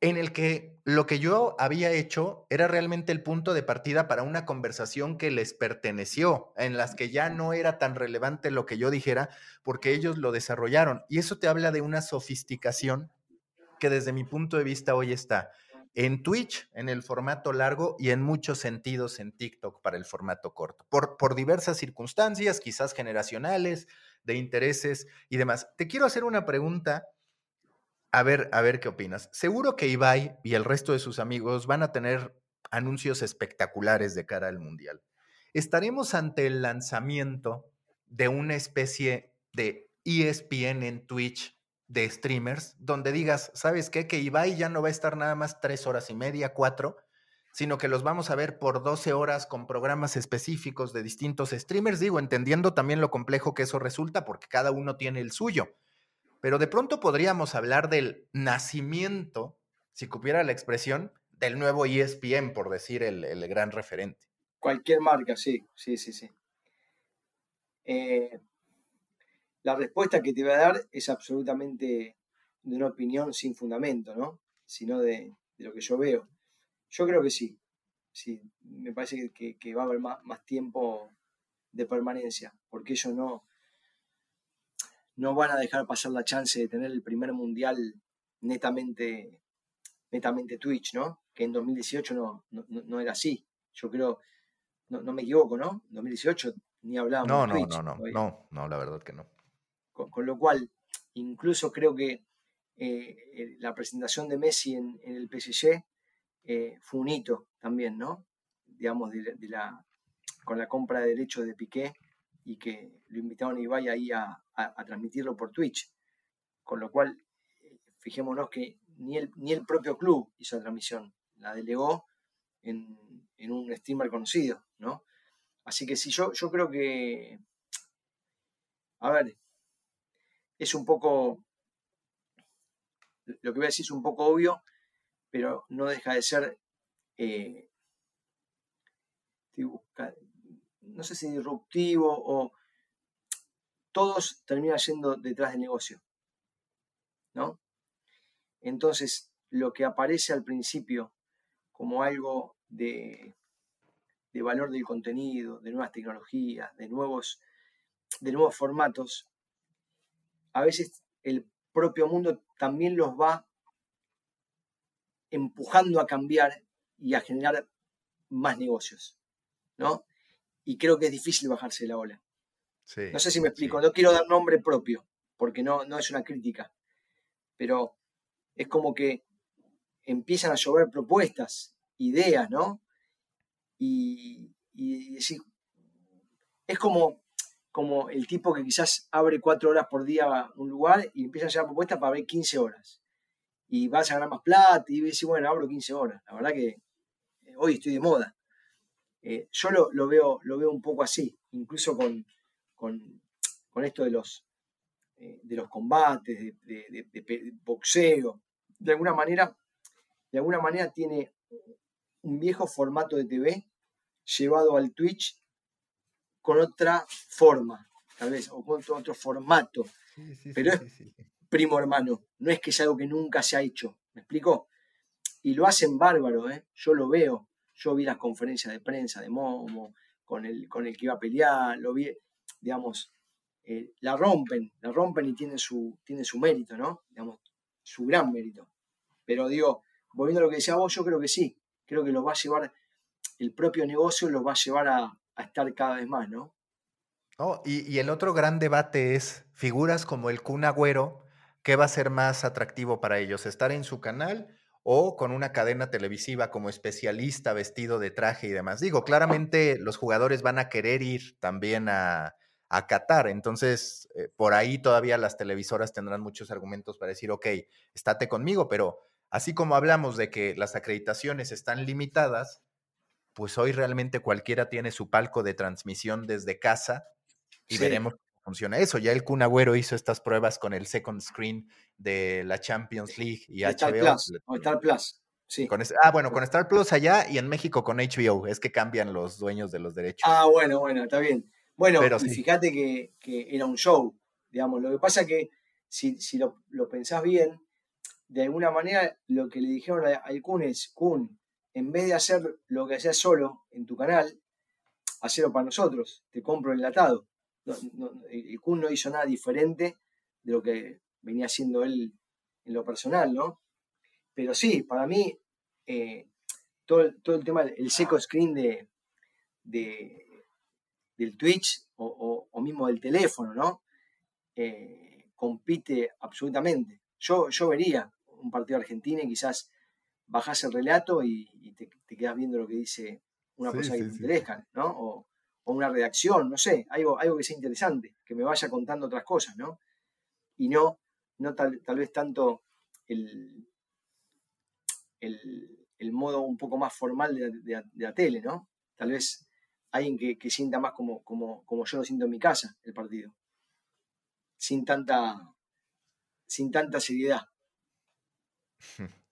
en el que lo que yo había hecho era realmente el punto de partida para una conversación que les perteneció, en las que ya no era tan relevante lo que yo dijera, porque ellos lo desarrollaron. Y eso te habla de una sofisticación que desde mi punto de vista hoy está en Twitch, en el formato largo y en muchos sentidos en TikTok para el formato corto, por, por diversas circunstancias, quizás generacionales, de intereses y demás. Te quiero hacer una pregunta a ver, a ver qué opinas. Seguro que Ibai y el resto de sus amigos van a tener anuncios espectaculares de cara al Mundial. ¿Estaremos ante el lanzamiento de una especie de ESPN en Twitch de streamers, donde digas, ¿sabes qué? Que Ibai ya no va a estar nada más tres horas y media, cuatro, sino que los vamos a ver por 12 horas con programas específicos de distintos streamers, digo, entendiendo también lo complejo que eso resulta, porque cada uno tiene el suyo pero de pronto podríamos hablar del nacimiento, si cupiera la expresión, del nuevo ESPN, por decir el, gran referente. Cualquier marca, sí, sí, sí, sí. Eh, la respuesta que te voy a dar es absolutamente de una opinión sin fundamento, ¿no? Sino de, lo que yo veo. Yo creo que sí. Sí, me parece que, va a haber más, más, tiempo de permanencia, porque ellos no, no van a dejar pasar la chance de tener el primer mundial netamente, netamente Twitch, ¿no? Que en 2018 no, no, era así. Yo creo, no, me equivoco, ¿no? En 2018 ni hablábamos no, de Twitch. No, no, no, no, no, la verdad que no. Con, lo cual, incluso creo que eh, la presentación de Messi en, el PSG eh, fue un hito también, ¿no? Digamos, de, la, con la compra de derechos de Piqué y que lo invitaron a Ibai ahí a, transmitirlo por Twitch. Con lo cual, eh, fijémonos que ni el, ni el propio club hizo la transmisión, la delegó en, un streamer conocido, ¿no? Así que sí, yo, yo creo que, a ver, es un poco, lo que voy a decir es un poco obvio, pero no deja de ser, eh, no sé si disruptivo o todos terminan yendo detrás del negocio. ¿No? Entonces, lo que aparece al principio como algo de, de valor del contenido, de nuevas tecnologías, de nuevos, de nuevos formatos, a veces el propio mundo también los va empujando a cambiar y a generar más negocios, ¿no? y creo que es difícil bajarse de la ola. no sé si me explico, no quiero dar nombre propio, porque no, no es una crítica, pero es como que empiezan a llover propuestas, ideas, ¿no? Y, decir, es como, como el tipo que quizás abre cuatro horas por día un lugar y empieza a llevar propuestas para abrir 15 horas. Y vas a ganar más plata y dice, bueno, abro 15 horas. La verdad que hoy estoy de moda. Eh, yo lo, veo, lo veo un poco así, incluso con, esto de los, eh, de los combates, de, boxeo. De alguna manera, de alguna manera tiene un viejo formato de TV llevado al Twitch con otra forma, tal vez, o con otro, formato. pero es primo hermano, no es que es algo que nunca se ha hecho, ¿me explico? Y lo hacen bárbaro, ¿eh? yo lo veo, yo vi las conferencias de prensa de Momo, con el, con el que iba a pelear, lo vi, digamos, eh, la rompen, la rompen y tienen su, tiene su mérito, ¿no? Digamos, su gran mérito. Pero digo, volviendo a lo que decía vos, yo creo que sí, creo que lo va a llevar, el propio negocio los va a llevar a, estar cada vez más, ¿no? Y, y, el otro gran debate es figuras como el Kun Agüero, ¿qué va a ser más atractivo para ellos? ¿Estar en su canal o con una cadena televisiva como especialista vestido de traje y demás? Digo, claramente los jugadores van a querer ir también a, a Qatar, entonces eh, por ahí todavía las televisoras tendrán muchos argumentos para decir, ok, estate conmigo, pero Así como hablamos de que las acreditaciones están limitadas, pues hoy realmente cualquiera tiene su palco de transmisión desde casa y veremos cómo funciona eso. Ya el Kun Agüero hizo estas pruebas con el second screen de la Champions League y Star HBO. Plus, Star Plus. Sí. ah, bueno, con Star Plus allá y en México con HBO. Es que cambian los dueños de los derechos. Ah, bueno, bueno, está bien. Bueno, y fíjate que, era un show, digamos. Lo que pasa que si, si lo, lo pensás bien, de alguna manera lo que le dijeron al Kun es, Kun, en vez de hacer lo que hacías solo en tu canal, hacerlo para nosotros, te compro enlatado. el Kun no hizo nada diferente de lo que venía haciendo él en lo personal, ¿no? Pero sí, para mí, eh, todo, todo el tema, el seco screen de, del Twitch o, mismo del teléfono, ¿no? Eh, compite absolutamente. Yo, yo vería un partido de Argentina y quizás bajás el relato y, te, quedas viendo lo que dice una persona que te interesa, ¿no? O, una redacción, no sé, algo, algo que sea interesante, que me vaya contando otras cosas, ¿no? Y no, no tal, vez tanto el, el, modo un poco más formal de, la tele, ¿no? Tal vez alguien que, que, sienta más como, como, como yo lo siento en mi casa, el partido. Sin tanta, sin tanta seriedad.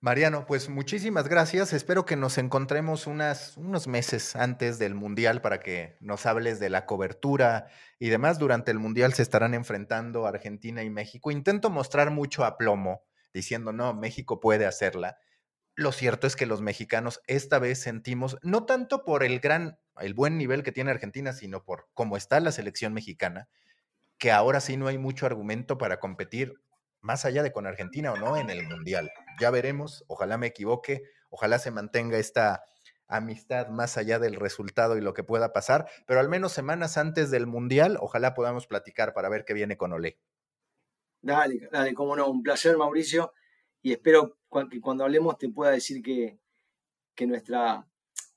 Mariano, pues muchísimas gracias. Espero que nos encontremos unos meses antes del Mundial para que nos hables de la cobertura y demás. Durante el Mundial se estarán enfrentando Argentina y México. Intento mostrar mucho aplomo, diciendo, no, México puede hacerla. Lo cierto es que los mexicanos esta vez sentimos, no tanto por el gran, el buen nivel que tiene Argentina, sino por cómo está la selección mexicana, que ahora sí no hay mucho argumento para competir más allá de con Argentina o no en el Mundial. Ya veremos, ojalá me equivoque, ojalá se mantenga esta amistad más allá del resultado y lo que pueda pasar, pero al menos semanas antes del Mundial, ojalá podamos platicar para ver qué viene con Olé. Dale, dale, cómo no, un placer Mauricio y espero que cuando hablemos te pueda decir que, que nuestra,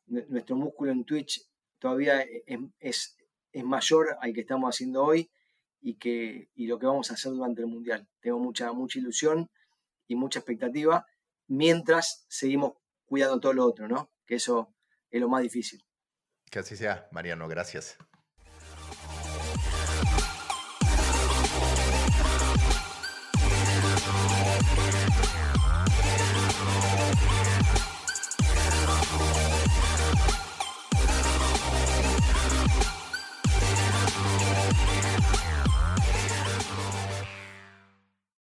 nuestro músculo en Twitch todavía e, em, es, es mayor al que estamos haciendo hoy y, que, y lo que vamos a hacer durante el Mundial. Tengo mucha, mucha ilusión y mucha expectativa mientras seguimos cuidando todo lo otro, ¿no? Que eso es lo más difícil. Que así sea, Mariano, gracias.